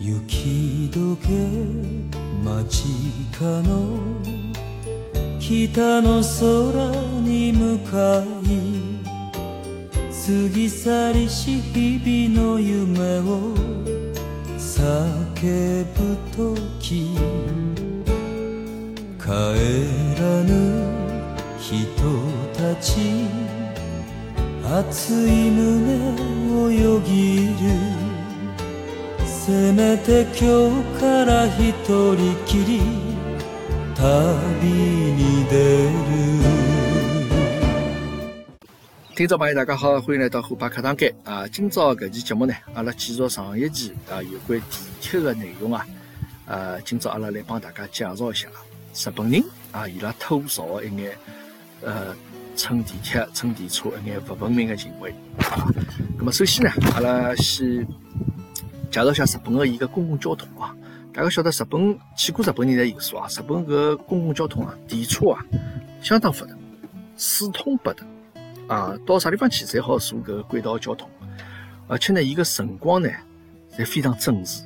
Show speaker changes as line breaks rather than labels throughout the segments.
雪解け間近の北の空に向かい過ぎ去りし日々の夢を叫ぶ時帰らぬ人たち熱い胸をよぎる。せめて今日から一人きり旅に出る
听众朋友，大家好，欢迎来到虎爸课堂间啊！今朝搿期节目呢，阿拉继续上一期啊有关地铁的内容啊。呃，今朝阿拉来帮大家介绍一下日本人啊，伊拉吐槽一眼呃乘地铁、乘电车一眼不文明的行为啊。那么首先呢，阿拉先。 介绍下日本的一个公共交通啊，大家晓得日本去过日本人侪有数啊，日本个公共交通啊，电车啊，相当发达，四通八达啊，到啥地方去侪好坐搿个轨道交通，而且呢，伊个辰光呢，侪非常准时。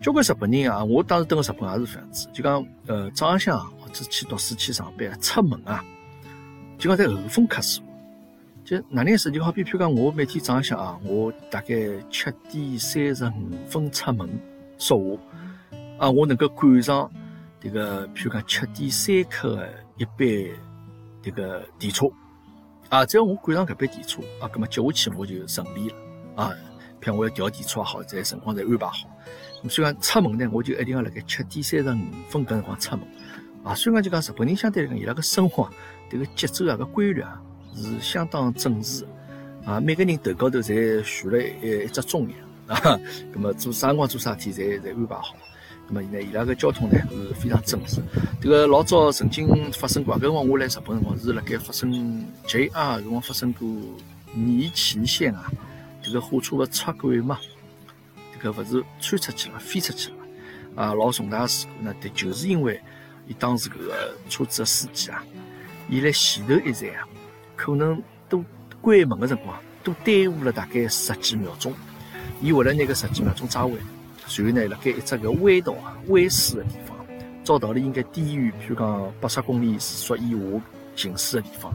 交关日本人啊，我当时蹲个日本也是这样子，就讲呃早浪向或者去读书去上班出门啊，就讲在后风客坐。就哪能意思？就好比譬如讲，我每天早上啊，我大概七点三十五分出门说话啊，我能够赶上这个譬如讲七点三刻的一班这个电车啊，只要我赶上搿班电车啊，葛么接下去我就顺利了啊。譬如我要调电车也好，在辰光侪安排好。所以讲出门呢，我就一定要辣盖七点三十五分搿辰光出门啊。所以讲就讲日本人相对来讲，伊拉个生活这个节奏啊，个规律啊。是相当准时啊！每个人头高头侪悬了一一只钟一样 啊。那么做啥辰光做啥体，侪侪安排好。那么现在，伊拉个交通呢是非常准时。这个老早曾经发生过，搿辰光我来日本辰光是辣盖发生 JR 辰光发生过尼崎线啊，这个火车勿出轨嘛，这个勿是穿出去了，飞出去了啊！老重大事故呢，对，就是因为伊当时搿个车子个司机啊，伊辣前头一站啊。可能都关门的辰光，都耽误了大概十几秒钟。伊为了拿个十几秒钟抓回，随后呢，辣盖一只个弯道啊、弯死的地方，照道理应该低于，譬如讲八十公里时速以下行驶的地方，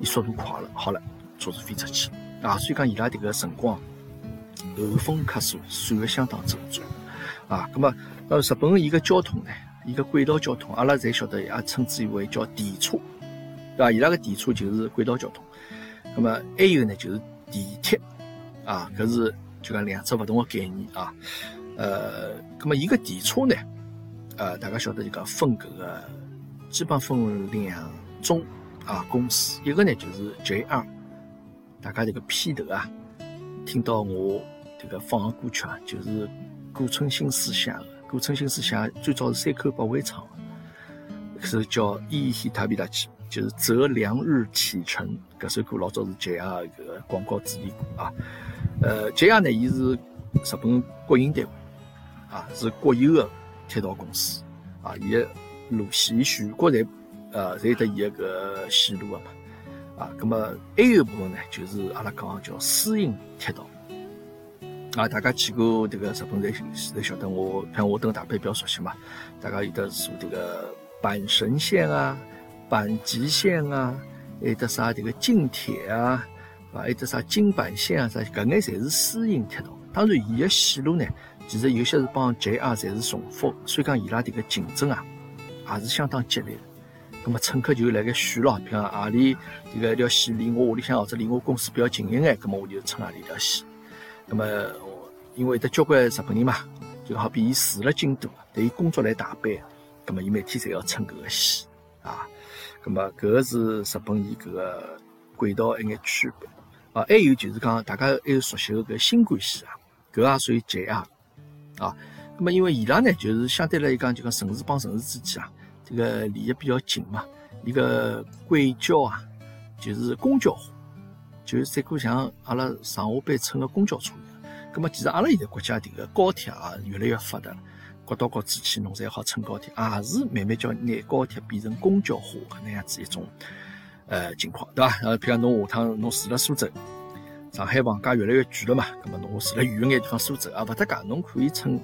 伊速度快了，好了，车子飞出去啊。所以讲伊拉迭个辰光后风客速，算得相当周全啊。那么呃，日本伊个交通呢，伊个轨道交通，阿拉侪晓得，也称之为叫电车。对伐？伊拉个电车就是轨道交通，那么还有呢就是地铁啊，搿是就讲两只勿同个概念啊。呃，那么伊个电车呢，呃，大家晓得就讲分搿个，基本分两种啊公司，一个呢就是 JR，大家这个 P 头啊，听到我这个放个歌曲啊，就是古村新司写的，古村新司写最早是山口百惠唱，是叫《伊希塔比达奇》。就是择良日启程，搿首歌老早是 JR 搿个广告主题歌啊。呃，JR 呢，伊是日本国营单位啊，是国有的铁道公司啊。伊个路线全国侪呃侪有得伊个线路个嘛啊。葛末还有一部分呢，就是阿拉讲叫私营铁道啊。大家去过迭个日本侪侪晓得，我像我登大阪比较熟悉嘛。大家有的坐迭个阪神线啊。阪急线啊，还有得啥这个近铁啊，啊，还得啥京阪线啊，啥搿眼侪是私营铁道。当然，伊个线路呢，其实有些是帮 JR 侪是重复，所以讲伊拉迭个竞争啊，也是相当激烈。那么乘客就辣盖选咯，比方何里迭个一条线离我屋里向或者离我公司比较近一眼，那么我就乘何里条线。那么因为得交关日本人嘛，就好比伊住了京都，但伊工作来大阪，那么伊每天侪要乘搿个线啊。咁么，搿个是日本伊搿个轨道一眼区别啊，还有就是讲，大家还有熟悉个搿新干线啊，搿也属于 JR 啊。那么，因为伊拉呢，就是相对来讲，就讲城市帮城市之间啊，这个离得比较近嘛，伊个轨交啊，就是公交化，就是再过像阿拉上下班乘个公交车一样。那么，其实阿拉现在国家迭个高铁啊，越来越发达了。国到国之去，侬才好乘高铁，也是慢慢叫拿高铁变成公交化搿能样子一种呃情况，对伐？呃，譬如讲侬下趟侬住辣苏州，上海房价越来越贵了嘛，咁么侬住辣远一眼地方苏州啊，勿搭界，侬可以乘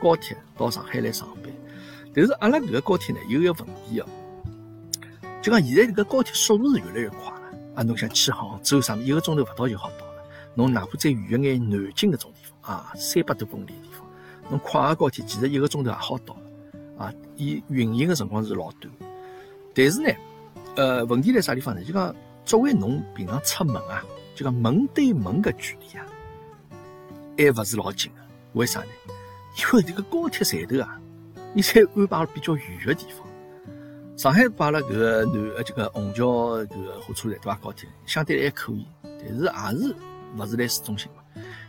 高铁到上海来上班。但是阿拉搿个高铁呢，有一个问题哦，就讲现在搿个高铁速度是越来越快了啊！侬想去杭州啥物一个钟头勿到就好到了。侬哪怕再远一眼，南京搿种地方啊，三百多公里，侬快个高铁其实一个钟头也好到啊。伊运营个辰光是老短，但是呢，呃，问题在啥地方呢？就讲作为侬平常出门啊，就讲门对门个距离啊，还勿是老近个。为啥呢？因为这个高铁站头啊。伊侪安排了比较远个地方，上海摆了搿个南呃这个虹桥搿个火车站对伐？高铁相对还可以，但是也是勿是辣市中心嘛。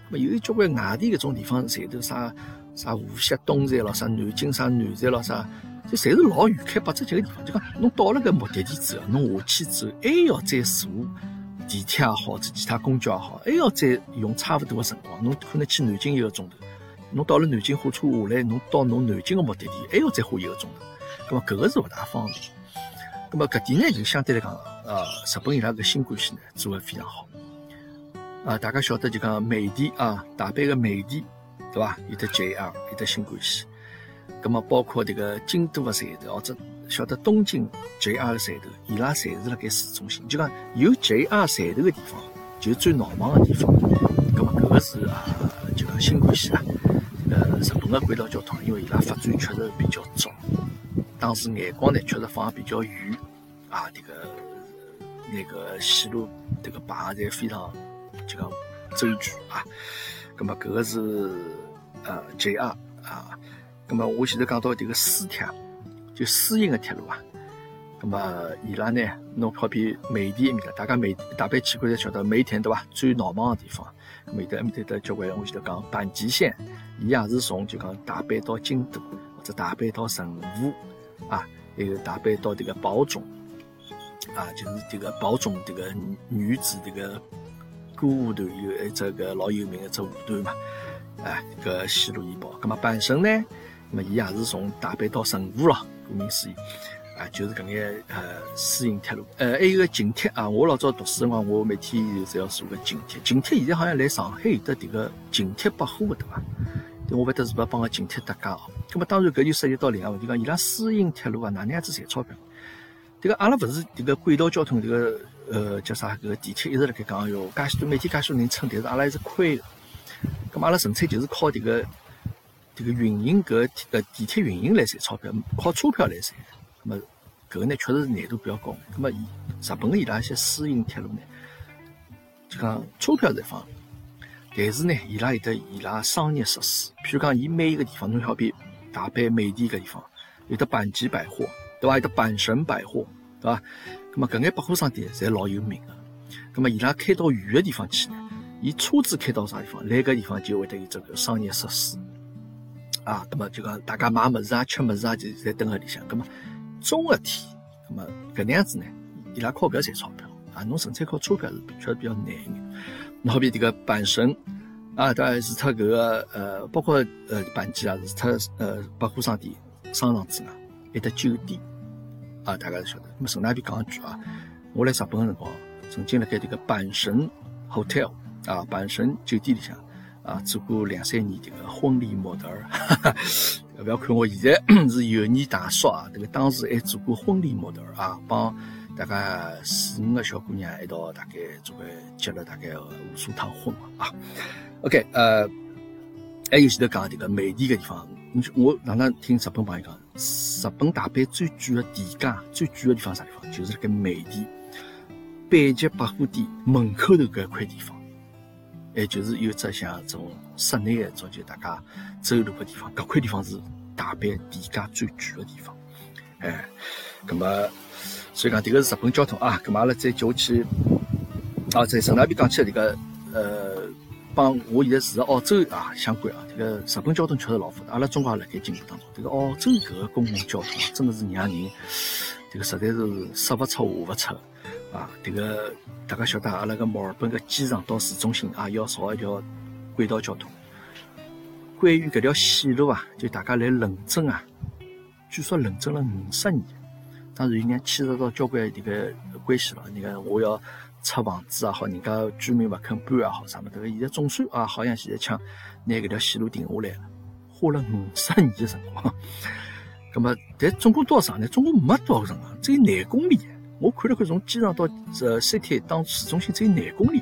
那么有交关外地搿种地方站头啥啥无锡东站咯，啥南京啥南站咯，啥就侪是老远开八折几个地方。就讲侬到了搿目的地之后，侬下去之后还要再坐地铁也好，或其他公交也好，还要再用差勿多个辰光。侬可能去南京一个钟头。侬到了南京火车下来，侬到侬南京个目的地还要再花一个钟头，咁么搿个是勿大方便。咁么搿点呢就相对来讲，呃，日本伊拉搿新干线呢做得非常好。啊，大家晓得就讲美的啊，大阪个美的，对伐？有的 JR，有的新干线。咁么包括迭个京都个站头，或者晓得东京 JR 的站头，伊拉侪是辣盖市中心。就讲有 JR 站头个地方，就最闹忙个地方。咁么搿个是啊，就讲新干线啊。呃，日本的轨道交通，因为伊拉发展确实比较早，当时眼光呢确实放得比较远，啊，这个那个线路这个排侪非常就讲周全啊。那么搿个是呃 JR 啊，那么我现在讲到这个私铁，就私营的铁路啊。那么伊拉呢，侬好比梅田埃面搭，大家梅大阪去过侪晓得梅田对伐？最闹忙的地方。那么在埃面搭的交关，我记得讲阪急线，伊也是从就讲大阪到京都，或者大阪到神户，啊，还有大阪到这个宝冢，啊，就是这个宝冢这个女子这个歌舞团有一只个老有名的只舞团嘛，啊，这个西路医保。那么阪神呢，那么伊也是从大阪到神户咯，顾名思义。啊，就是搿眼呃私营铁路，呃，还有个景铁啊。我老早读书辰光，我每天侪要坐个景铁。景铁现在好像来上海有的迭个景铁百货个对伐？我勿得是勿帮个景铁搭界哦。咁么当然搿就涉及到另外问题，讲伊拉私营铁路啊，哪能样子赚钞票？迭个阿拉勿是迭个轨道交通迭个呃叫啥？搿个地铁一直辣盖讲哟，介许多每天介许多人乘，但是阿拉还是亏个。咁阿拉纯粹就是靠迭个迭个运营搿呃地铁运营来赚钞票，靠车票来赚。那么，搿个呢，确实是难度比较高。那么，日本的伊拉一些私营铁路呢，就讲车票是一方面，但是呢，伊拉有的伊拉商业设施，譬如讲，伊每一个地方，侬好比大阪美田搿地方，有的阪急百货，对伐？有的阪神百货，对伐？那么搿眼百货商店侪老有名个。那么伊拉开到远个地方去呢，伊车子开到啥地方，来搿地方就会得有这个商业设施，啊，那么就讲大家买物事啊、吃物事啊，就在等搿里向，那么。中个天，那么搿能样子呢？伊拉靠搿赚钞票啊！侬纯粹靠钞票是确实比较难一点。侬好比迭个阪神啊，当然是它搿个呃，包括呃阪急啊，是它呃百货商店、商场之外，还得酒店啊，大家是晓得。那么顺带便讲一句啊，我来日本的辰光，曾经辣盖迭个阪神 hotel 啊，阪神酒店里向啊，做过两三年迭个婚礼模特儿。不要看我现在 是有年大叔啊，这个当时还做过婚礼模特儿啊，帮大概四五个小姑娘一道，大概做个结了大概无数趟婚啊。OK，呃，还有前头讲这个美丽的地方，我常常听日本朋友讲，日本大阪最贵的地价、最贵的地方啥地方？就是那个美的阪急百货店门口头搿一块地方。哎，就是有只像这种室内的，种就大家走路的地方，搿块地方是大阪地价最贵的地方。哎，咁么，所以讲迭个是日本交通啊。咁么阿拉再叫去，啊，在顺带边讲起来，迭个呃，帮我现在住在澳洲啊相关啊，迭个日本交通确实老复杂。阿拉中国也辣盖进步当中。迭个澳洲搿个公共交通啊，真的是让人迭个实在是说勿出话勿出。啊，这个大家晓得，阿拉个墨尔本个机场到市中心啊，要造一条轨道交通。关于搿条线路啊，就大家来论证啊，据说论证了五十年，当然有人牵涉到交关迭个关系了。你看，我要拆房子也好，人家居民勿肯搬也好，啥么迭个现在总算啊，好像现在抢拿搿条线路定下来了，花了五十年的辰光。葛么，但总共多少长呢？总共没多少辰光，只有廿公里。我看了看，从机场到呃 CT 当市中心只有廿公里。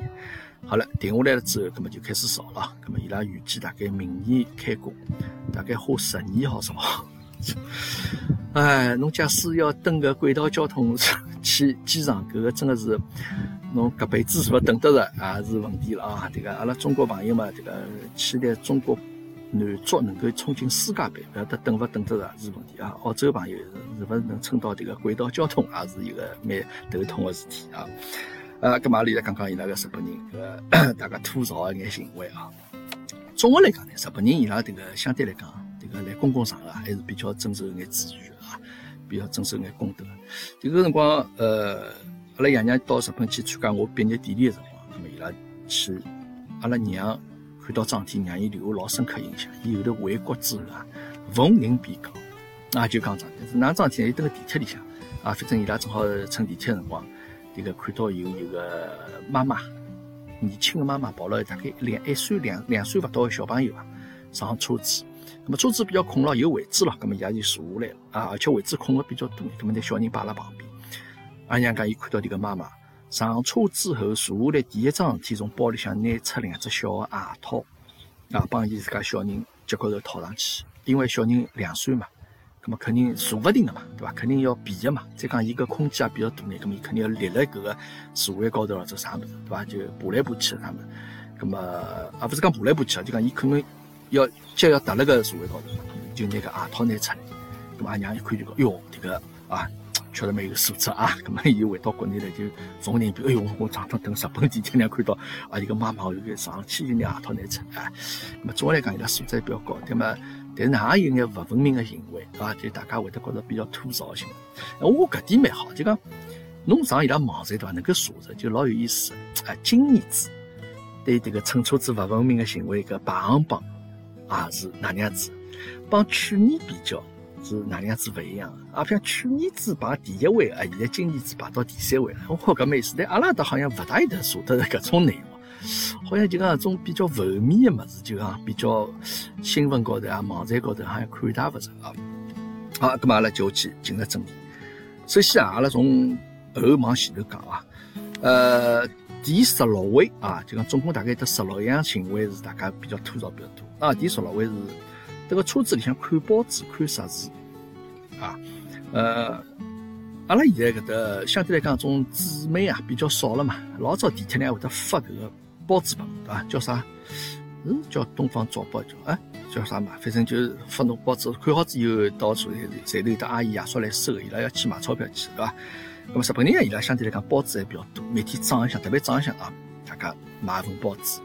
好了，定下来了之后，葛么就开始造了。葛么伊拉预计大概明年开工，大概花十年好造。哎，侬假使要等个轨道交通 去机场，搿个真的是侬搿辈子是勿等得着，也是问题了啊！这个阿拉中国朋友嘛，这个期待中国男足能够冲进世界杯，勿晓得等勿等得着是问题啊！澳洲朋友是勿是能撑到这个轨道交通，也是一个蛮头痛的事体啊！啊，搿嘛里来讲讲伊拉个日本人，搿 大家吐槽一眼行为啊。总的来讲呢，日本人伊拉这个相对来讲，这个来公共场合还是比较遵守眼秩序啊，比较遵守眼公德。这个辰光，呃，阿拉爷娘到日本去参加我毕业典礼的辰光，那么伊拉去，阿拉娘看到张天，让伊留下老深刻印象。伊后头回国之后啊，逢人便讲，啊就讲张天，是哪张天？伊蹲个地铁里向，啊，反正伊拉正好乘地铁的辰光。这个看到有一个妈妈，年轻的妈妈抱了大概两一岁两两岁不到的小朋友啊，上车子，那么车子比较空了，有位置了，那么伊拉就坐下来了啊，而且位置空的比较多，那么那小人摆辣旁边。阿娘讲，伊看到这个妈妈上车之后坐下来，第一桩事体从包里向拿出两只小的鞋套，啊，帮伊自家小人脚高头套上去，因为小人两岁嘛。那么肯定坐勿定个嘛，对伐？肯定要避个嘛。再讲伊个空间也比较大呢，那么伊肯定要立辣搿个座位高头或者啥物事，对伐？就爬来爬去个啥物事。咁么啊，勿是讲爬来爬去啊，就讲伊可能要脚要踏辣个座位高头，就拿个鞋套拿出来。咁么阿娘一看就讲，哟，这个啊，确实蛮有素质啊。咁么伊回到国内来就逢人便，哎哟，我常常等日本地铁里看到啊，一个妈妈有个上去就拿鞋套拿出来。咁么总的来讲，伊拉素质比较高，对么？但是也有眼勿文明的行为，啊，就大家会得觉着比较吐槽性。我搿点蛮好，就讲侬上伊拉网站对伐？能够查着，就老有意思。啊，今年子对这个乘车子勿文明的行为搿排行榜啊是哪能样子？帮去年比较是哪能样子勿一样？啊，像去年子排第一位啊，现在今年子排到第三位了。我觉搿没意思，但阿拉搭好像勿大有得说得搿种内容。好像就讲种比较负面的物事，就讲比较新闻高头啊、网站高头好像看大勿着啊。好，咁么阿拉就去进入正题。首先啊，阿拉从后往前头讲啊，呃，第十六位啊，就讲总共大概得十六样行为是大家比较吐槽比较多啊。第十六位是这个车子里向看报纸、看杂志啊，呃，阿拉现在搿搭相对来讲种纸媒啊比较少了嘛，老早地铁呢会得发搿个。报纸本，对伐？叫啥？嗯，叫《东方早报》叫哎，叫啥嘛？反正就是发侬报纸，看好之后到处侪头有的阿姨爷叔来收，伊拉要去买钞票去，对伐？那么日本人伊拉相对来讲报纸还比较多，每天早浪向，特别早浪向啊，大家买份报纸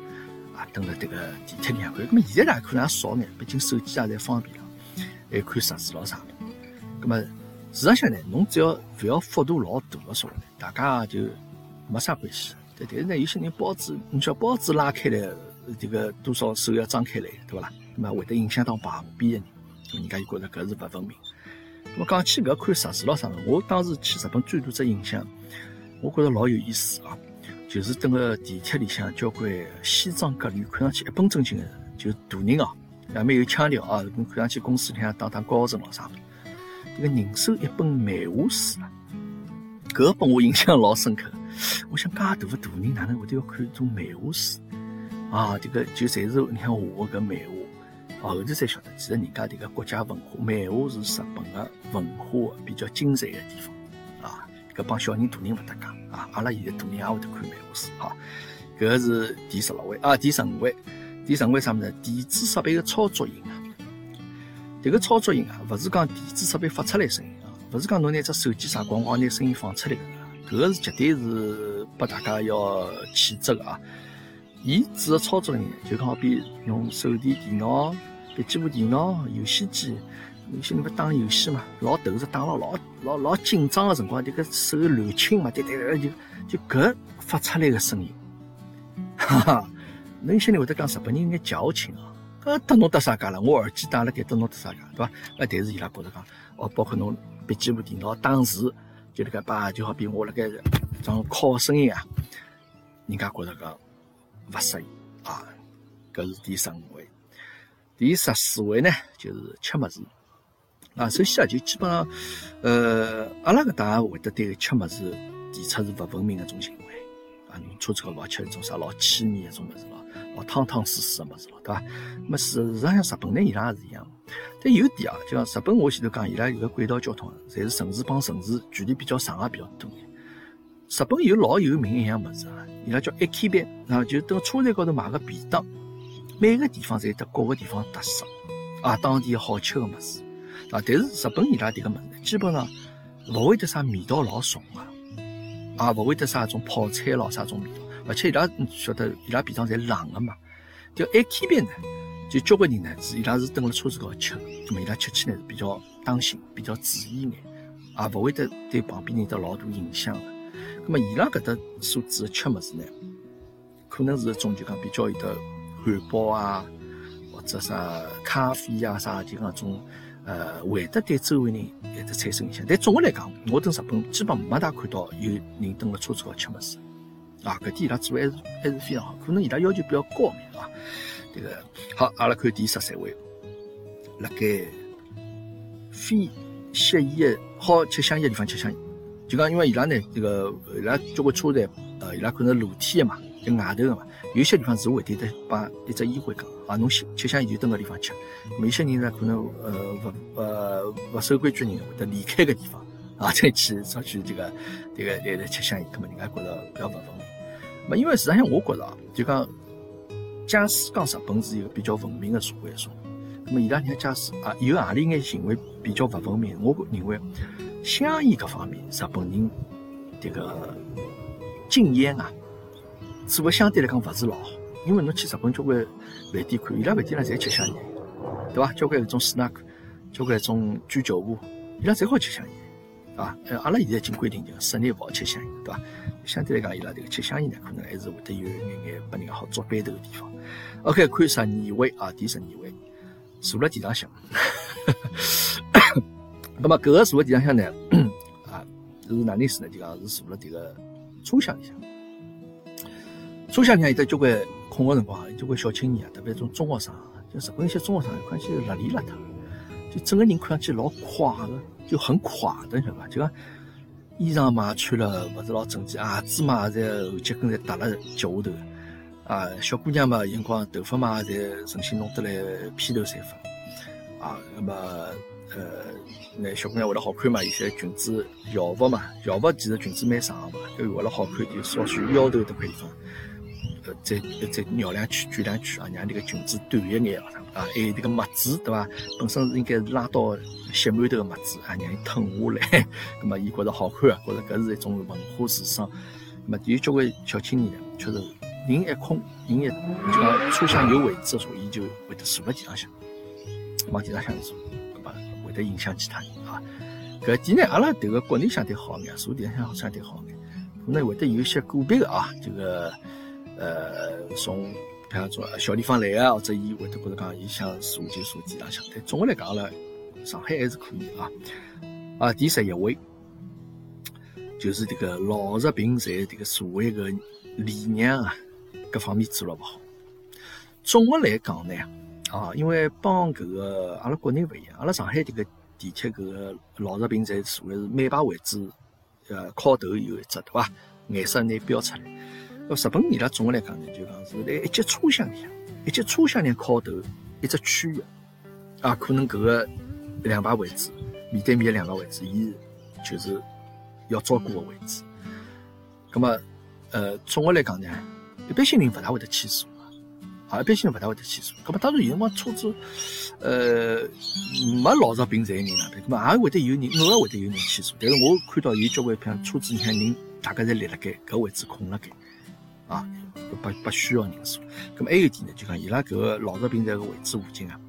啊，等了这个地铁里向看。那么现在呢，可能也少眼，毕竟手机也侪方便了，还看杂志咯啥的。那么实上呢，侬只要勿要幅度老大的说，大家就没啥关系。但但是呢，有些人报纸，你叫报纸拉开来，这个多少手要张开来，对不啦？那么会得影响到旁边的人，人家就觉得搿是勿文明。那么讲起搿看杂志咯啥物我当时去日本最大只印象，我觉着老有意思啊，就是等个地铁里向交关西装革履、看上去一本正经的，就大人哦，也蛮有腔调啊，看上去公司里向当当高层咯啥物这个人手一本漫画书啊，搿拨我印象老深刻。我想，介大个大人哪能会得要看种漫画书啊？这个就侪是你看画个漫画，后头才晓得，其实人家这个国家文化，漫画是日本的文化比较精彩的地方。搿帮小人大人勿搭讲啊，阿拉现在大人也会得看漫画书好。搿是第十六位啊，第十五位，第十五位啥物事？电子设备的操作音啊。这个操作音啊，勿是讲电子设备发出来声音啊，勿是讲侬拿只手机啥光光拿声音放出来个。搿个是绝对是拨大家要谴责的啊！伊指的操作呢，就好比用手提电脑、笔记本电脑、游戏机，有些人不打游戏嘛，老投入，打了老老老紧张的辰光，这个手乱轻嘛，对对对，就就搿发出来的声音，哈哈！那有些人会得讲日本人有眼矫情啊，搿得侬得啥介了？我耳机戴了该得侬得啥介，对伐？那但是伊拉觉得讲，哦，包括侬笔记本电脑打字。就那个把，就好比我那个种敲声音啊，人家觉着讲勿适宜啊。搿是第十五位，第十四位呢，就是吃物事啊。首先啊，就基本上，呃，阿拉搿搭会得对吃物事提出是勿文明一种行为啊。侬车子高头吃一种啥老气腻一种物事咯，老汤汤水水个物事咯，对伐？么事实上，像日本呢，伊拉也是一样。但有点啊，就像日本，我前头讲，伊拉有个轨道交通，侪是城市帮城市距离比较长个比较多。日本有老有名一样物事啊，伊拉叫一 K 便啊，就等车站高头买个便当。每个地方侪有得各个地方特色啊，当地好吃个物事啊。但是日本伊拉迭个么子，基本上勿会得啥味道老重个，啊，勿会得啥种泡菜咯啥种味道。而且伊拉晓得伊拉便当侪冷个嘛，就一开边呢，就交关人呢是伊拉是蹲辣车子高头吃，那么伊拉吃起来是比较当心、比较注意眼，啊，勿会得对旁边人得老大影响个。那么伊拉搿搭所指的吃物事呢，可能是一种就讲比较有得。汉堡啊，或者啥咖啡啊，啥就讲种，呃，会得对周围人会得产生影响。但总的来讲，我等日本基本没大看到有人蹲辣车子高吃么事，啊，搿点伊拉做还是还是非常好，可能伊拉要求比较高明啊。这个好，阿拉看第十三位，辣盖非吸烟的好吃香烟的地方吃香烟，就讲因为伊拉呢，这个伊拉交关车站，呃，伊拉可能露天的嘛，就外头的嘛。有些地方是会得的，把一只烟灰缸啊，侬吃吃香烟就蹲个地方吃。有些人呢，可能呃不呃不守规矩的人会得离开个地方啊，再去再去这个这个来来吃香烟，那么人家觉得比较不文明。那么因为实际上我觉着啊，就讲假使讲日本是一个比较文明的社会，说，那么伊拉人假使啊有何里眼行为比较不文明，我认为香烟搿方面日本人这个禁烟啊。做个相对来讲勿是老好，因为侬去日本交关饭店看，伊拉饭店呢侪吃香烟，对伐？交关搿种 snack，交关种居酒屋，伊拉侪好吃香烟，啊，呃，阿拉现在已经规定就室内勿好吃香烟，对伐？相对来讲，伊拉这个吃香烟呢，可能还是会得有眼眼拨人家好捉背头的地方。OK，看十二位啊，第十二位坐辣地上向，那么搿个坐辣地上向呢，啊，是哪能事呢？就讲是坐辣迭个车厢里向。车厢里向有得交关空个辰光，有交关小青年啊，特别种中学生，就日本一些中学生，看起来邋里邋遢，就整个人看上去老垮个，就很垮的，晓得伐？就讲衣裳嘛穿了勿是老整齐，鞋子嘛在后脚跟侪搭了脚下头，啊，小姑娘嘛，眼光头发嘛侪重新弄得来披头散发，啊，那么呃，那小姑娘为了好看嘛，有些裙子校服嘛，校服其实裙子蛮长个嘛，就为了好看就稍许腰头迭块地方。再再绕两圈，卷两圈啊，让这个裙子短一眼啊，啊，还有这个袜子，对伐？本身是应该是拉到膝馒头的袜子啊，让伊褪下来，那么伊觉着好看啊，觉着搿是一种文化时尚。那么有交关小青年呢，确实人一空，人一就车厢有位置的时候，伊就会得坐辣地上向，往地上向坐，那么会得影响其他人啊。搿点呢，阿拉迭个国内相对好眼，坐地上向相对好眼，可能会得有一些个别的啊，这个。呃，从比方说小地方来啊，或者伊会得觉得讲伊想坐就坐地浪向，但总的来讲阿拉上海还是可以啊。啊，第十一位就是这个老弱病残这个社会的礼让啊，各方面做了勿好。总的来讲呢，啊，因为帮搿个阿拉国内勿一样，阿拉上海这个地铁搿个老弱病残座位是每排位置，呃，靠头有一只对伐？颜色拿标出来。日本伊拉总的来讲呢，就讲是辣一节车厢里向，一节车厢里靠头一只区域啊，可能搿个两排位置面对面的两个位置，伊就是要照顾的位置。咁么，呃，总的来讲呢，一般性人。勿大会得去坐啊，一般性人。勿大会得去坐。咁么，当然有辰光车子，呃，没老弱病残的人。啦，咁么也会得有人。偶尔会得有人。去坐。但是我看到有交关像车子里向人，大家侪立辣盖，搿位置空辣盖。啊，不不需要人数。咁么还有一点呢，就讲伊拉搿个老弱病残个位置附近啊，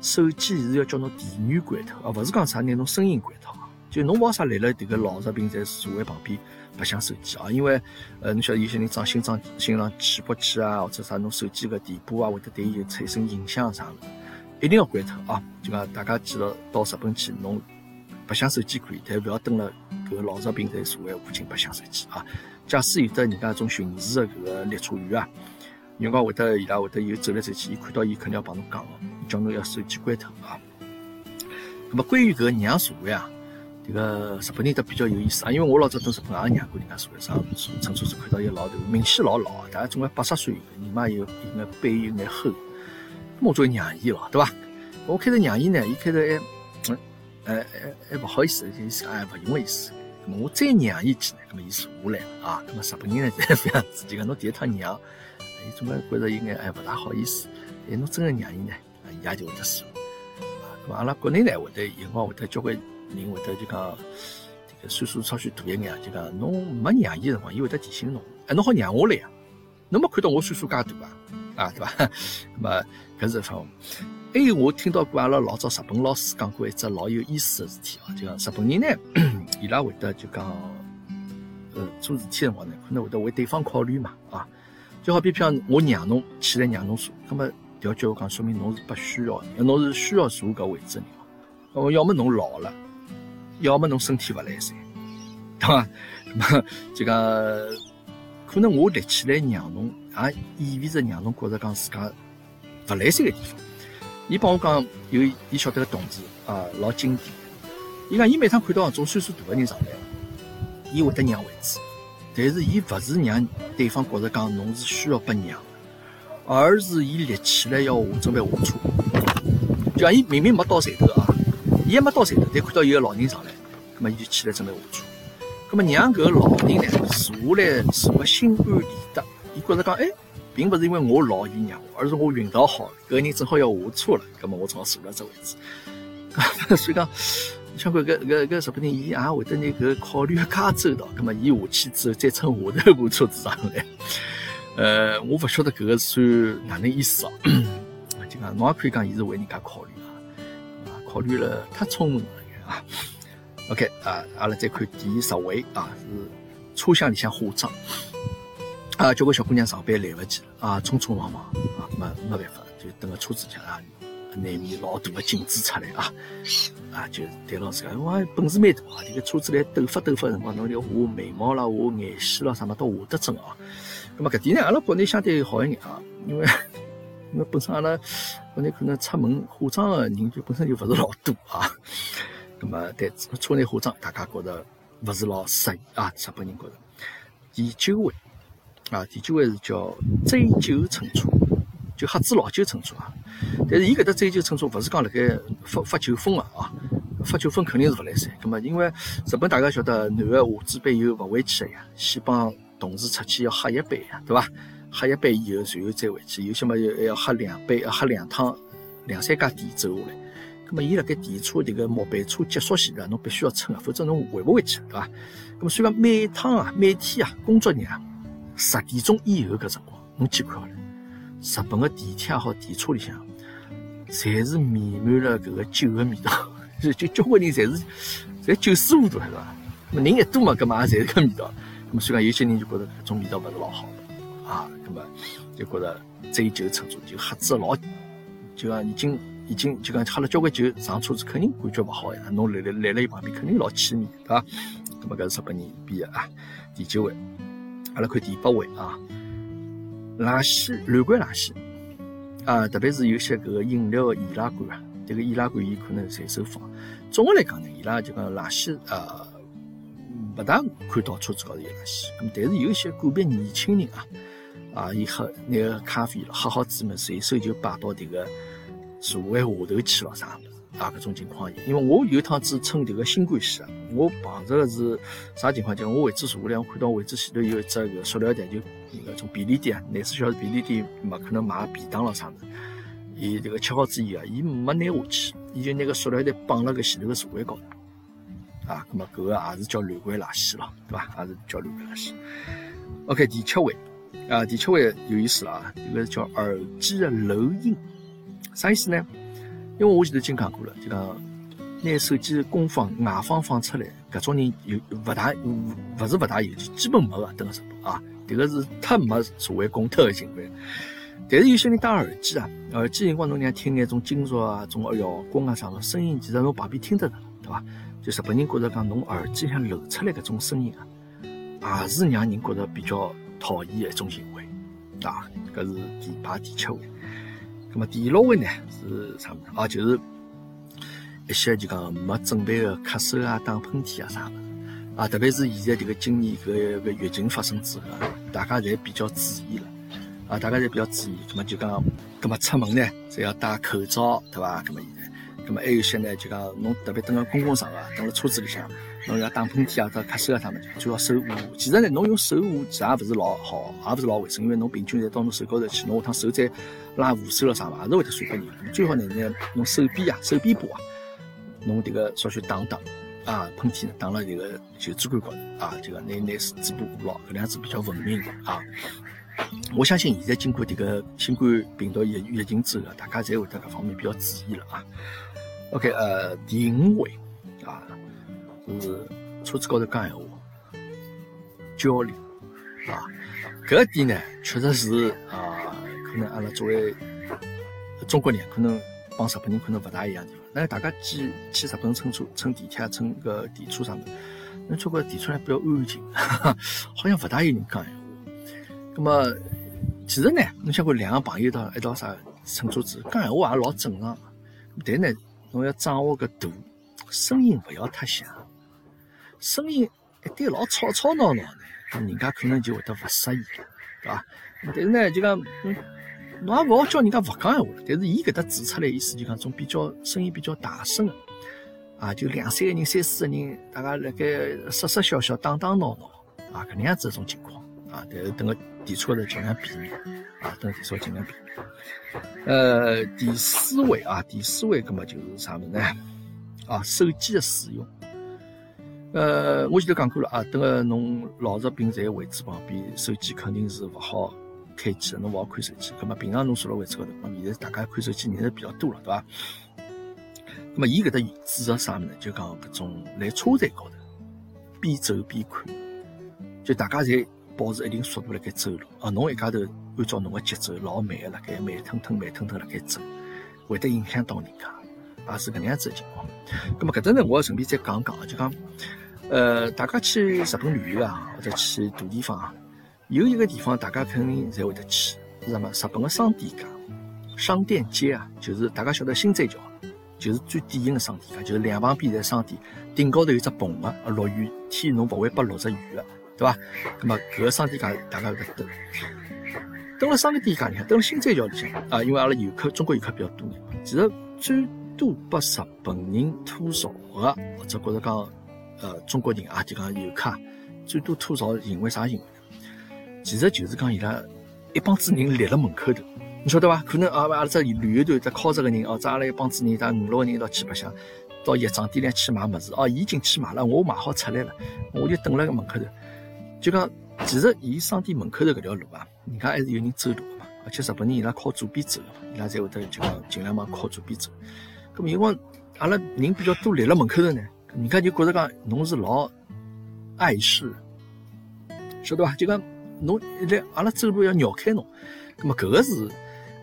手机是要叫侬电源关脱，而勿是讲啥拿侬声音关脱。就侬为啥立辣迭个老弱病残座位旁边白相手机啊，因为呃，侬晓得有些人装心脏心脏起搏器啊，或者啥侬手机个电波啊，会得对伊产生影响啥个，一定要关脱啊。就讲大家记得到日本去，侬白相手机可以，但勿要蹲辣搿个老弱病残座位附近白相手机啊。假使有的人家种巡视的搿个列车员啊，人家会得伊拉会得有走来走去，伊看到伊肯定要帮侬讲个，叫侬要手机关脱啊。那么关于搿个让座位啊，迭个日本人都比较有意思啊，因为我老早到日本也让过人家座位，上乘车子看到一个老头，明显老老，大概总归八十岁，人嘛有有眼背有眼厚，我就让伊咯，对伐？我开头让伊呢，伊开头还，哎哎还不好意思，意思哎勿用个意思。那么我再让伊几呢？那么伊坐下来了啊。那么日本人呢，侪这样子，就讲侬第一趟让，伊总归觉着应该哎勿大好意思。哎，侬真个让伊呢，伊也就会得坐。咁阿拉国内呢，会得有辰光会得交关人会得就讲，这个岁数稍许大一眼，就讲侬没让伊个辰光，伊会得提醒侬，哎，侬好让我来呀，侬没看到我岁数介大啊，啊，对伐？咁么搿是方。还有我听到过阿拉老早日本老师讲过一只老有意思个事体哦，就讲日本人呢，伊拉会得就讲，呃，做事体辰光呢，可能会得为对方考虑嘛，啊，就好比譬如我让侬起来让侬坐，那么调句话讲，说明侬是不需要的，侬是需要坐搿位置的人哦。要么侬老了，要么侬身体勿来塞，对伐？那么就讲，可能我立起来让侬，也意味着让侬觉着讲自家勿来塞个地方。伊帮我讲，有伊晓得个同志啊，老经典。伊讲伊每趟看到种岁数大个人上来，伊会得让位置，但是伊勿是让对方觉着讲侬是需要拨让，而是伊立起来要下准备下车。就讲伊明明没到站头啊，伊还没到站头，但看到有个老人上来，葛末伊就起来准备下车。葛末让搿个老人呢坐下来，坐个心安理得，伊觉着讲，哎。并不是因为我老伊让，而是我运道好，搿个人正好要下车了，葛末我正好坐了这位置。所以讲，像搿个搿搿日本人，伊也会得拿搿考虑介周到，葛末伊下去之后再乘下头部车子上来。呃，我勿晓得搿个算哪能意思哦。就讲侬也可以讲，伊是为人家考虑啊，考虑了太充分了啊。OK 啊，阿拉再看第十位啊，是车厢里向化妆。啊，交关小姑娘上班来勿及了啊，匆匆忙忙啊，没没办法，就等个车子上啊，难免老大个镜子出来啊，啊，就对老师讲，哇，本事蛮大啊，这个车子来抖发抖发辰光，侬要画眉毛啦，画眼线啦，啥么都画得准啊。那么搿点呢，阿拉国内相对好一点啊，因为 因为本身阿拉国内可能出门化妆个人就本身就勿是老多啊。那么在车内化妆，大家觉得勿是老适宜啊，日本人觉得。第九位。啊，第九位是叫追酒乘车，就喝醉老酒乘车啊。但是伊搿搭醉酒乘车，勿是讲辣盖发发酒疯个啊，发酒疯肯定是勿来三。葛末因为日本大家晓得，男个下酒杯以后勿回去个呀，先帮同事出去要喝一杯呀，对伐？喝一杯以后，随后再回去，有些么要还要喝两杯，要喝两趟，两三家店走下来。葛末伊辣盖电车迭个末班车结束前头，侬必须要乘个，否则侬回勿回去，对伐？葛末所以每趟啊，每天啊，工作日啊。十点钟以后搿辰光，侬记看好了，日本个地铁也好，电车里向，侪是弥漫了搿个酒 个味道，就就交关人侪是侪酒死糊涂，是伐？么人一多嘛，搿嘛也侪是搿味道。么所以讲，有些人就觉着搿种味道勿是老好啊，搿么就觉着醉酒乘坐就喝醉老，就讲已经已经就讲喝了交关酒上车子，肯定感觉勿好呀。侬来来来了伊旁边，肯定老气馁，对伐？搿么搿是日本人编个啊，第九位。阿拉看第八位啊，垃圾乱关垃圾啊，特别是有些搿个饮料个易拉罐啊，迭个易拉罐伊可能随手放。总个来讲呢，伊拉就讲垃圾啊，勿大看到车子高头有垃圾。咁但是有些个别年轻人啊，啊，伊喝那个咖啡喝好之后，随手就摆到迭个座位下头去了啥物事。啊，搿种情况，因为我有一趟子乘迭个新干线啊，我碰着个是啥情况？就我位置坐下来，我看到位置前头有一只个塑料袋，就那个种便利店啊，廿四小时便利店没可能买便当了啥物事。伊迭个吃好之以啊，伊没拿下去，伊就拿个塑料袋绑辣个前头个座位高头。啊，咁么搿个也是叫乱关垃圾咯，对伐？也是叫乱关垃圾。OK，第七位啊，第七位有意思了啊，这个叫耳机的漏音，啥意思呢？因为我前头已经讲过了，就讲拿手机功放外放放出来，搿种人有勿大勿是勿大有，基本没个，等个什么啊？迭个是太没社会公德个行为。但是有些人戴耳机啊，耳机辰光侬讲听眼种金属啊、种摇滚啊啥个声音，其实侬旁边听得着，对伐？就日本人觉着讲侬耳机里向漏出来搿种声音啊，也是让人觉得比较讨厌的一种行为，啊，搿是第排第七位。那么第六位呢是啥物事？啊，就是一些就讲没准备的咳嗽啊、打喷嚏啊啥物事。啊，特别是现在这个今年搿个疫情发生之后，大家侪比较注意了。啊，大家侪比较注意，那么就讲，咁么出门呢，侪要戴口罩，对伐？那么现在，咁么还有些呢，就讲侬特别等个公共场合，等了车子里向，侬要打喷嚏啊、或者咳嗽啊啥物事，最好手捂。其实呢，侬用手捂其实也勿是老好，也勿是老卫生，因为侬病菌侪到侬手高头去，侬下趟手再拉扶手了啥嘛，也是会得传拨人。最好呢，拿侬手臂啊、手臂部啊，侬迭个稍许打打。啊，喷嚏呢，打了这个就主管高头啊，这个拿拿嘴巴捂牢，搿能样子比较文明啊。我相信现在经过这个新冠病毒疫疫情之后，大家侪会得搿方面比较注意了啊。OK，呃，第五位啊，是车子高头讲闲话，交流啊，搿点呢，确实是啊，可能阿拉作为中国人，可能帮日本人可能勿大一样地方。那大家去去日本乘车、乘地铁、乘个电车啥物事，侬觉着电车比较安静，好像勿大有人讲闲话。那么，其实呢，侬想过两个朋友到一道啥乘车子讲闲话也老正常。但呢，侬要掌握个度，声音勿要太响，声音一旦老吵吵闹闹的，人家可能就会得勿适意了，对伐？但是呢，就讲。侬也勿好叫人家勿讲闲话了，但是伊搿搭指出来意思就讲种比较声音比较大声的，啊，就两三个人、三四个人，大家辣盖说说笑笑、打打闹闹，啊，搿能样子一种情况，啊，但是等个电车头尽量避免，啊，等电车尽量避免。呃，第四位啊，第四位，搿么就是啥物事呢？啊，手机的使用。呃，我前头讲过了啊，等个侬老弱病残位置旁边，手机肯定是勿好。开机，侬勿好看手机。咁么平常侬坐辣位置高头，咁现在大家看手机人是比较多了，对伐？咁么伊搿搭指着啥物事呢？就讲搿种辣车站高头边走边看，就大家侪保持一定速度辣盖走路。啊，侬一家头按照侬个节奏老慢个辣盖慢吞吞慢吞吞辣盖走，会得影响到人家，也是搿能样子个情况。咁么搿搭呢，我顺便再讲讲，就讲，呃，大家去日本旅游啊，或者去大地方。有一个地方，大家肯定侪会得去，是什么？日本的商店街、商店街啊，就是大家晓得新斋桥，就是最典型的商店街，就是两旁边侪商店，顶高头有只棚啊，落雨天侬勿会被落着雨的，对吧？那么搿个商店街大家会得登，登了商店街里向，登了新斋桥里向啊，因为阿拉游客中国游客比较多，其实最多被日本人吐槽的，或者觉着讲呃中国人啊，就讲游客最多吐槽行为啥行为？其实就是讲伊拉一帮子人立辣门口头，你晓得伐？可能啊，阿拉只旅游团只靠着个人，哦，只阿拉一帮子人，大五六个人一道去白相，到药妆店里去买物事，哦，伊进去买了，我买好出来了，我就等辣个门口头。就讲，其实伊商店门口头搿条路啊，人家还是有人走路个嘛，而且日本人伊拉靠左边走个嘛，伊拉才会得就讲尽量往靠左边走。咁因为阿拉人比较多立辣门口头呢，人家就觉着讲侬是老碍事，晓得伐？就讲。侬来阿拉走路要绕开侬，咁么搿个是，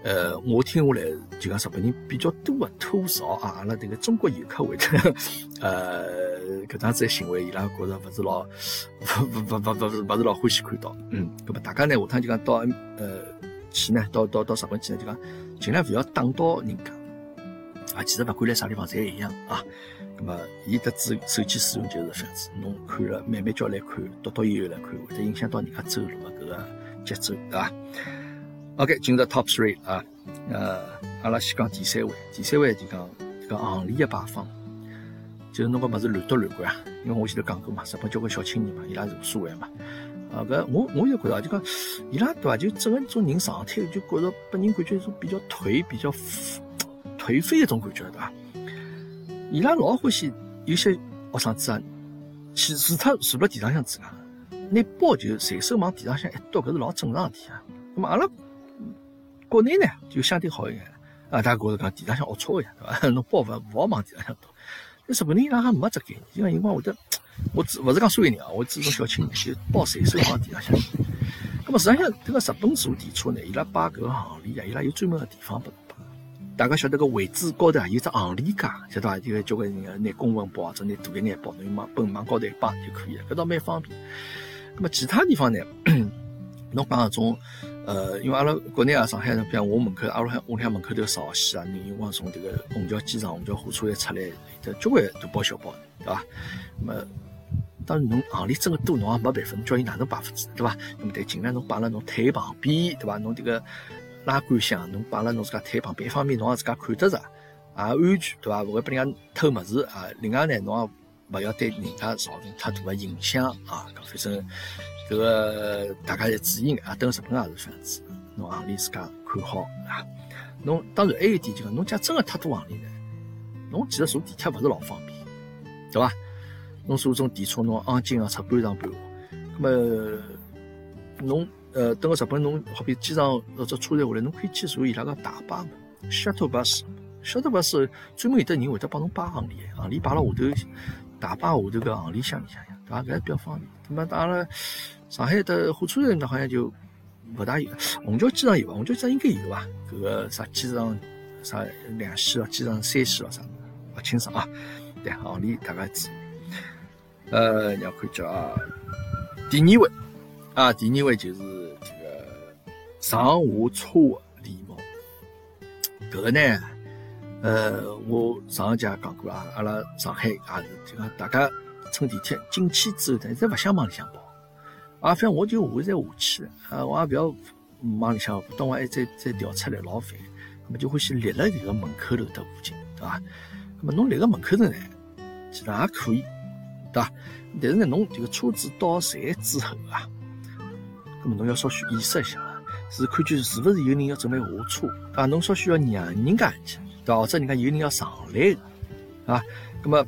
呃，我听下来就讲日本人比较多的吐槽啊，阿拉这个中国游客会得，呃，搿样子行为，伊拉觉着勿是老，勿勿勿勿勿勿是老欢喜看到，嗯，咁么大家呢下趟就讲到呃去呢，到到到日本去呢，就讲尽量勿要打到人家，啊，其实勿管来啥地方侪一样啊。那么，伊的手手机使用就是这样子，侬看了慢慢叫来看，读读以后来看，会得影响到人家走路的搿个节奏，对伐？OK，进入 Top Three 啊，呃，阿拉先讲第三位，第三位就讲搿行李的摆放，就是侬搿物事乱多乱关啊，因为我前头讲过嘛，日本交关小青年嘛，伊拉是无所谓嘛，啊，搿我我就觉着就讲伊拉对伐？就整个种人状态就觉着拨人感觉一种比较颓、比较颓废一种感觉，对伐？伊拉老欢喜有些学生子啊，去除脱坐辣地上向之外，拿包就随手往地上向一丢，搿是老正常事体啊。那么阿拉国内呢就相对好一点啊，大家觉着讲地上向龌龊呀，对伐？侬包勿勿好往地上向丢。那日本人伊拉还没这概念，就讲有光会得，我只勿是讲所有人啊，我指种小青年就包随手往地上向。那么实际上这个日本坐电车呢，伊拉摆搿个行李啊，伊拉有专门个地方拨。大家晓得个位置高头啊，有只行李架，晓得伐？就交关人拿公文包或者拿大一眼包，侬往本往高头一摆就可以了，搿倒蛮方便。那么其他地方呢？侬讲搿种，呃，因为阿拉国内啊，上海，比方我门口，阿拉屋里向门口头个朝鲜啊，你有光从迭个虹桥机场、虹桥火车站出来，有交关大包小包，对伐？那么，当然侬行李真个多，侬也没办法，侬叫伊哪能摆法子，对伐？那么得尽量侬摆辣侬腿旁边，对伐？侬迭个拉杆箱，侬摆辣侬自家腿旁边，一方面侬也自家看得着，也安全，对伐？勿会拨人家偷物事啊。另外呢，侬也勿要对人家造成太大个影响啊。搿反正。搿个大家侪注意眼啊！等日本也是这样子，侬行李自家看好啊。侬当然还有一点就讲，侬假真个太多行李呢，侬其实坐地铁勿是老方便，对伐？侬坐种电车，侬昂进昂出半上半下，那么侬呃，等个日本侬好比机场或者车站下来，侬可以去坐伊拉个大巴嘛，shuttle bus，shuttle bus 专门有的人会得帮侬摆行李，行李摆辣下头，大巴下头个行李箱里向呀，对伐？搿还比较方便。那么当然。上海的火车站，好像就不大有。虹桥机场有吧？虹桥机场应该有吧？搿个啥机场啥两线咯，机场三线咯啥？勿清爽啊。对，行李大概知。呃，要看叫啊，第二位啊，第二位就是上下车的礼貌。搿个呢，呃，我上一节讲过啦，阿拉上海也是，就讲大家乘地铁进去之后，但是勿想往里向跑。啊，反正我就下再下去啊，我也不要往里向，等我还再再调出来，老烦。那么就欢喜立了这个门口头的附近，对伐？那么侬立辣门口头呢，其实也可以，对伐？但是呢，侬这个车子到站之后啊，那么侬要稍许意识一下，是看就是不是有人要准备下车啊？侬稍许要让人家一下，对吧？或者人家有人要上来，啊？那么，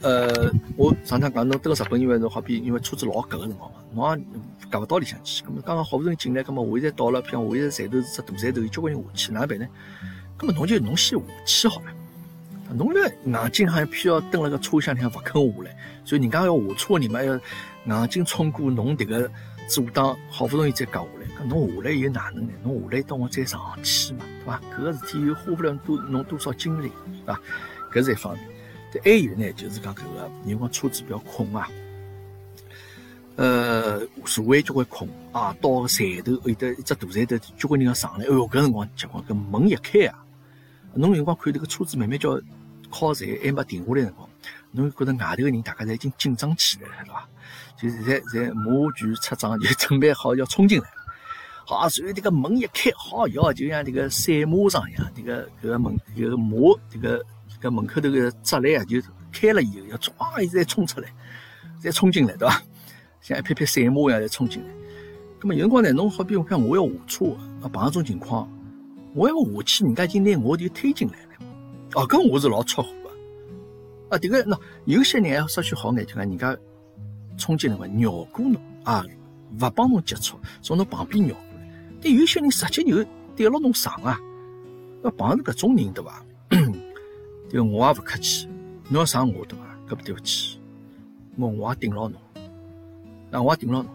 呃，我上趟讲侬这个日本，因为是好比因为车子老挤个辰光嘛。侬也挤勿到里向去，咁么刚刚好不容易进来，那么我现在到了，譬如我现在站头是只大站头，有交关人下去，哪能办呢？那么侬就侬先下去好了。侬呢硬劲好像偏要蹲辣个车厢里向勿肯下来，所以人家要下车，你们要硬劲冲过侬迭个阻挡，好不容易再夹下来。侬下来又哪能呢？侬下来等我再上去嘛，对伐？搿个事体又花不了多侬多少精力，对伐？搿是一方面。再还有呢，就是讲搿个，因为车子比较空啊。呃，座位交关空啊，到站头有得一只大站头，交关人要上来。哎哟，搿辰光结棍，搿门一开啊，侬有辰光看迭个车子慢慢叫靠站，还没停下来辰光，侬觉得外头个人大家侪已经紧张起来了，对伐？就现在在摩拳擦掌，就准备好要冲进来。好，随后迭个门一开，好哟，就像迭个赛马场一样，迭个搿个门这个马迭个这个门口头个栅栏啊，就开了以后要唰一直在冲出来，再冲进来，对伐？像一匹匹赛马一样在冲进来，那么有辰光呢，侬好比我看我要下车啊，碰上种情况，我要下去，人家已经拿我就推进来了，哦，搿我是老出乎个，啊，迭个喏，有些人还稍许好眼，就讲人家冲进来嘛，绕过侬啊，勿帮侬接触，从侬旁边绕，但有些人直接就对牢侬上啊，要碰着搿种人对伐？对我也勿客气，侬要上我对伐？搿不对勿起，我我也顶牢侬。那我也顶牢侬，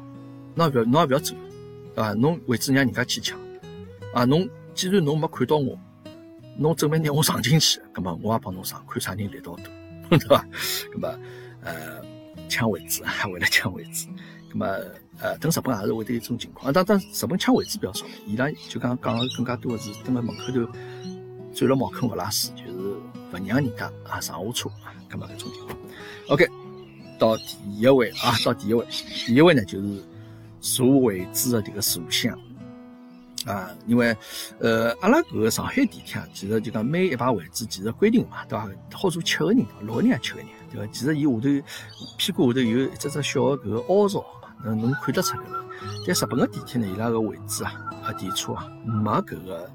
侬也勿侬也勿要走，对伐？侬位置让人家去抢，啊，侬既然侬没看到我，侬准备拿我上进去，葛末我也帮侬上，看啥人力道大，对伐？葛末呃，抢位置还为了抢位置，葛末呃，等日本也是会得一种情况，当当日本抢位置比较少，伊拉就讲讲个更加多的是蹲辣门口头钻了茅坑勿拉屎，就是勿让人家啊上下车，葛末搿种情况。OK。到第一位啊，到第一位，第一位呢就是坐位置的这个坐相啊，因为呃，阿拉搿个上海地铁啊其实就讲每一排位置其实规定嘛，对伐？好坐七个人，六个人也七个人，对伐？其实伊下头屁股下头有一只只小的搿个凹槽嘛，能看得出来了。但日本的地铁呢，伊拉个位置啊，啊，电车啊，没搿个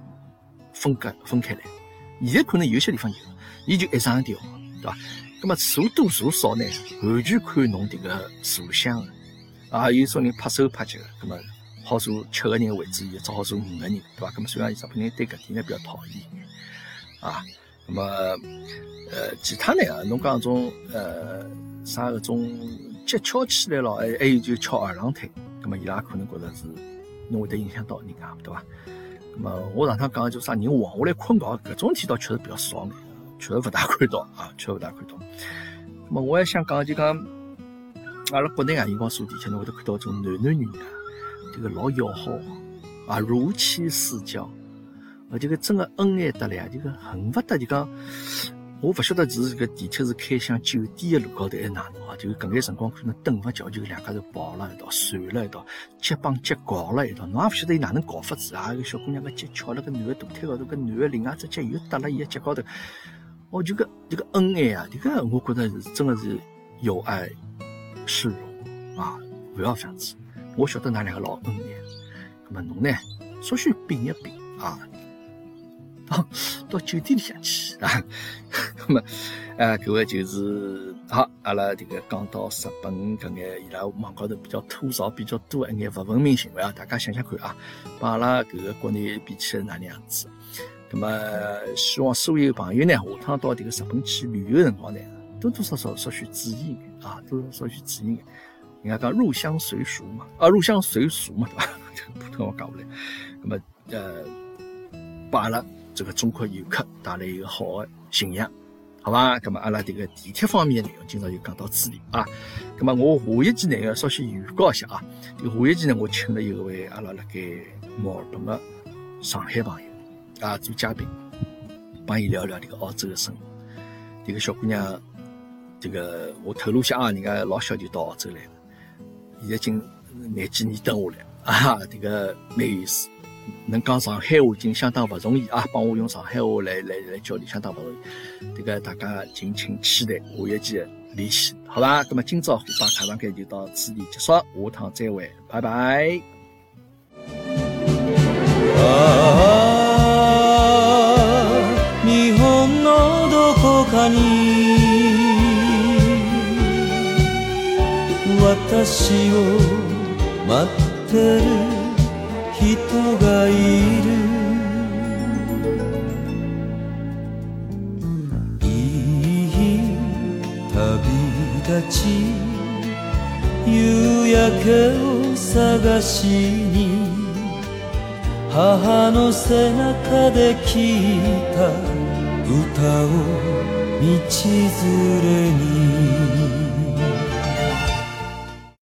分隔分开来。现在可能有些地方有，伊就一上一条，对伐？那么坐多坐少呢？完全看侬迭个坐向啊，有种人拍手拍脚，那么好坐七个人的位置，也只好坐五个人，对伐？那么虽然日本人对搿点呢比较讨厌啊，那么呃，其他呢，侬讲种呃啥搿种脚翘起来了，还还有就翘二郎腿，咁么伊拉可能觉得是侬会得影响到人家，对伐？咁么我上趟讲就啥人晃下来困觉，搿种体道确实比较少。确实勿大看到啊，确实勿大看到。那么我还想讲，就讲，阿拉国内啊，荧光坐地铁，侬会得看到种男男女女啊，这个老要好啊，如漆似胶，而这个真个恩爱得来，这个恨不得就讲，我勿晓得是个地铁是开向酒店的路高头还是哪能啊？就搿眼辰光可能等勿叫，就两家头抱了一道，缠了一道，结帮结搞了一道，侬也勿晓得伊哪能搞法子啊？个小姑娘个脚翘了个男个大腿高头，个男个另外只脚又搭了伊个脚高头，哦，就个这个恩爱啊，这个我觉得是真的是有爱。是容啊，不要这样子。我晓得㑚两个老恩爱，那么侬呢，稍许品一品啊，到 到酒店里向去啊。那么，呃，各位就是好，阿拉这个讲到日本搿眼伊拉网高头比较吐槽比较多一眼勿文明行为啊，大家想想看啊，帮阿拉搿个国内比起来哪能样子？那么，希望所有朋友呢，下趟到这个日本去旅游辰光呢。多多少少稍许注意点啊，多多少许注意点。人家讲入乡随俗嘛，啊，入乡随俗嘛，对吧？这个普通话讲不来。那么，呃，把阿拉这个中国游客带来一个好的形象，好吧？那么阿拉这个地铁方面的内容，今朝就讲到这里啊。那么我下一期呢，要稍许预告一下啊。这个下一期呢，我请了一位阿拉辣盖墨尔本的上海朋友啊做嘉宾，帮伊聊聊这个澳洲的生活。这个小姑娘。这个我透露下啊，人家老小就到澳洲来了，现在经廿几年等下来啊，这个蛮有意思，能讲上海话已经相当不容易啊，帮我用上海话来来来交流相当不容易，这个大家敬请期待下一期联系，好吧？那么今朝虎爸开房间就到此地结束，下趟再会，拜拜。私を待ってる 」人がいる。いい旅立ち夕焼けを探しに母の背中で聞いた歌を道連れに。